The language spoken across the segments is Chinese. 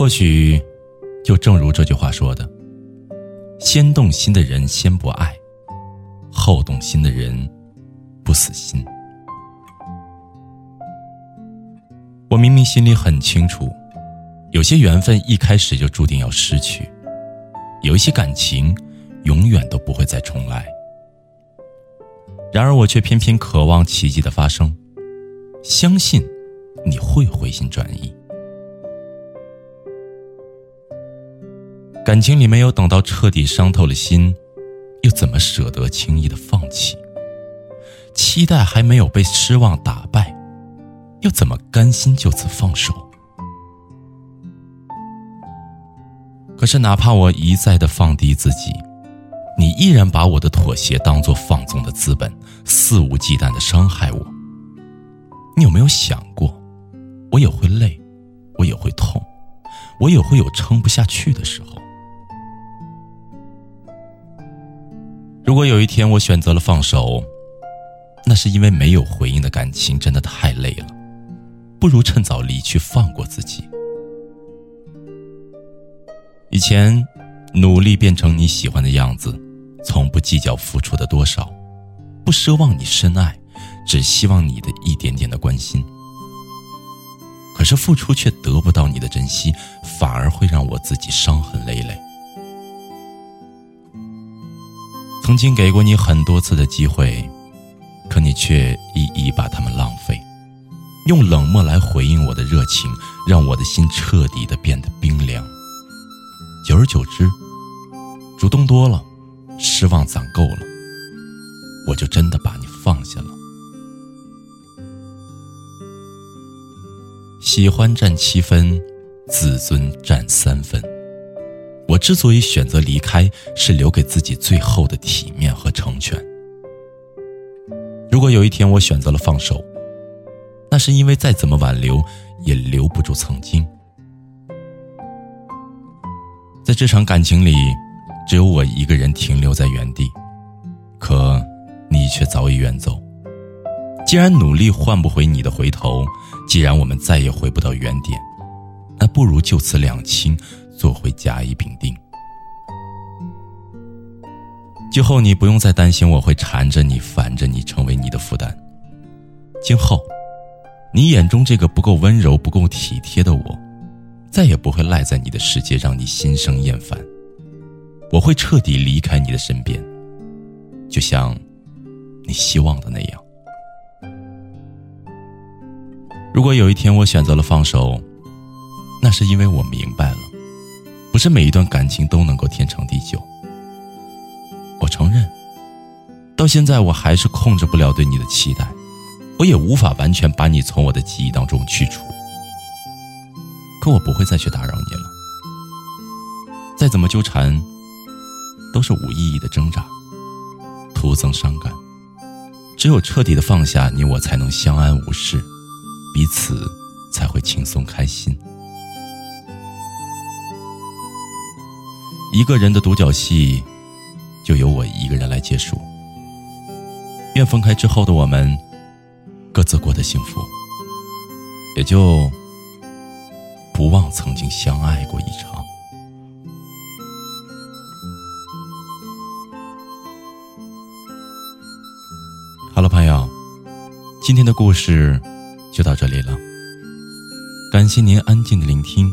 或许，就正如这句话说的：“先动心的人先不爱，后动心的人不死心。”我明明心里很清楚，有些缘分一开始就注定要失去，有一些感情永远都不会再重来。然而，我却偏偏渴望奇迹的发生，相信你会回心转意。感情里没有等到彻底伤透了心，又怎么舍得轻易的放弃？期待还没有被失望打败，又怎么甘心就此放手？可是哪怕我一再的放低自己，你依然把我的妥协当作放纵的资本，肆无忌惮的伤害我。你有没有想过，我也会累，我也会痛，我也会有撑不下去的时候？如果有一天我选择了放手，那是因为没有回应的感情真的太累了，不如趁早离去，放过自己。以前，努力变成你喜欢的样子，从不计较付出的多少，不奢望你深爱，只希望你的一点点的关心。可是付出却得不到你的珍惜，反而会让我自己伤痕累累。曾经给过你很多次的机会，可你却一一把它们浪费，用冷漠来回应我的热情，让我的心彻底的变得冰凉。久而久之，主动多了，失望攒够了，我就真的把你放下了。喜欢占七分，自尊占三分。我之所以选择离开，是留给自己最后的体面和成全。如果有一天我选择了放手，那是因为再怎么挽留，也留不住曾经。在这场感情里，只有我一个人停留在原地，可你却早已远走。既然努力换不回你的回头，既然我们再也回不到原点，那不如就此两清。做回甲乙丙丁，今后你不用再担心我会缠着你、烦着你，成为你的负担。今后，你眼中这个不够温柔、不够体贴的我，再也不会赖在你的世界，让你心生厌烦。我会彻底离开你的身边，就像你希望的那样。如果有一天我选择了放手，那是因为我明白了。不是每一段感情都能够天长地久。我承认，到现在我还是控制不了对你的期待，我也无法完全把你从我的记忆当中去除。可我不会再去打扰你了。再怎么纠缠，都是无意义的挣扎，徒增伤感。只有彻底的放下你，我才能相安无事，彼此才会轻松开心。一个人的独角戏，就由我一个人来结束。愿分开之后的我们，各自过得幸福，也就不忘曾经相爱过一场。好了，朋友，今天的故事就到这里了。感谢您安静的聆听，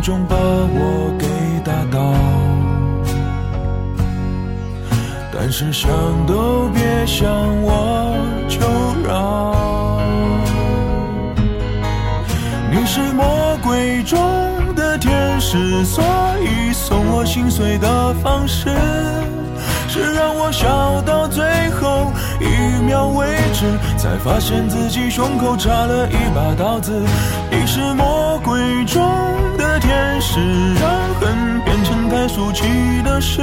以重重把我给打倒，但是想都别想我求饶。你是魔鬼中的天使，所以送我心碎的方式。是让我笑到最后一秒为止，才发现自己胸口插了一把刀子。你是魔鬼中是，让恨变成太俗气的事，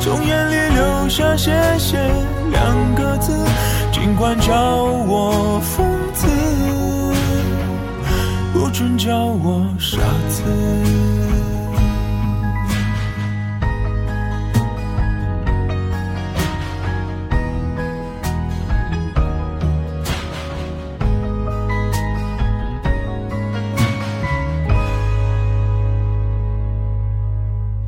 从眼里流下谢谢两个字，尽管叫我疯子，不准叫我傻子。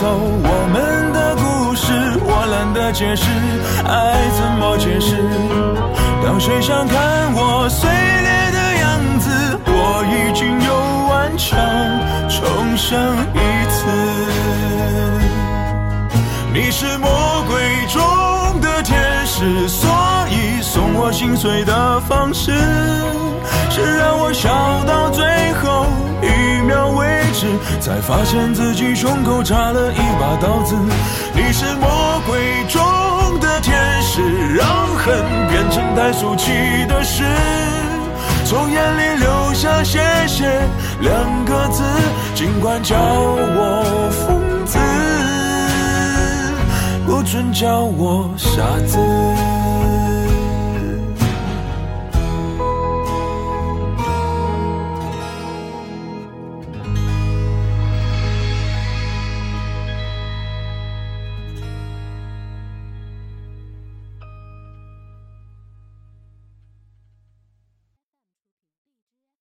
走我们的故事，我懒得解释，爱怎么解释？当谁想看我碎裂的样子，我已经有顽强重生一次。你是魔鬼中的天使，所以送我心碎的方式，是让我笑到最。才发现自己胸口插了一把刀子。你是魔鬼中的天使，让恨变成太俗气的事，从眼里流下谢谢两个字，尽管叫我疯子，不准叫我傻子。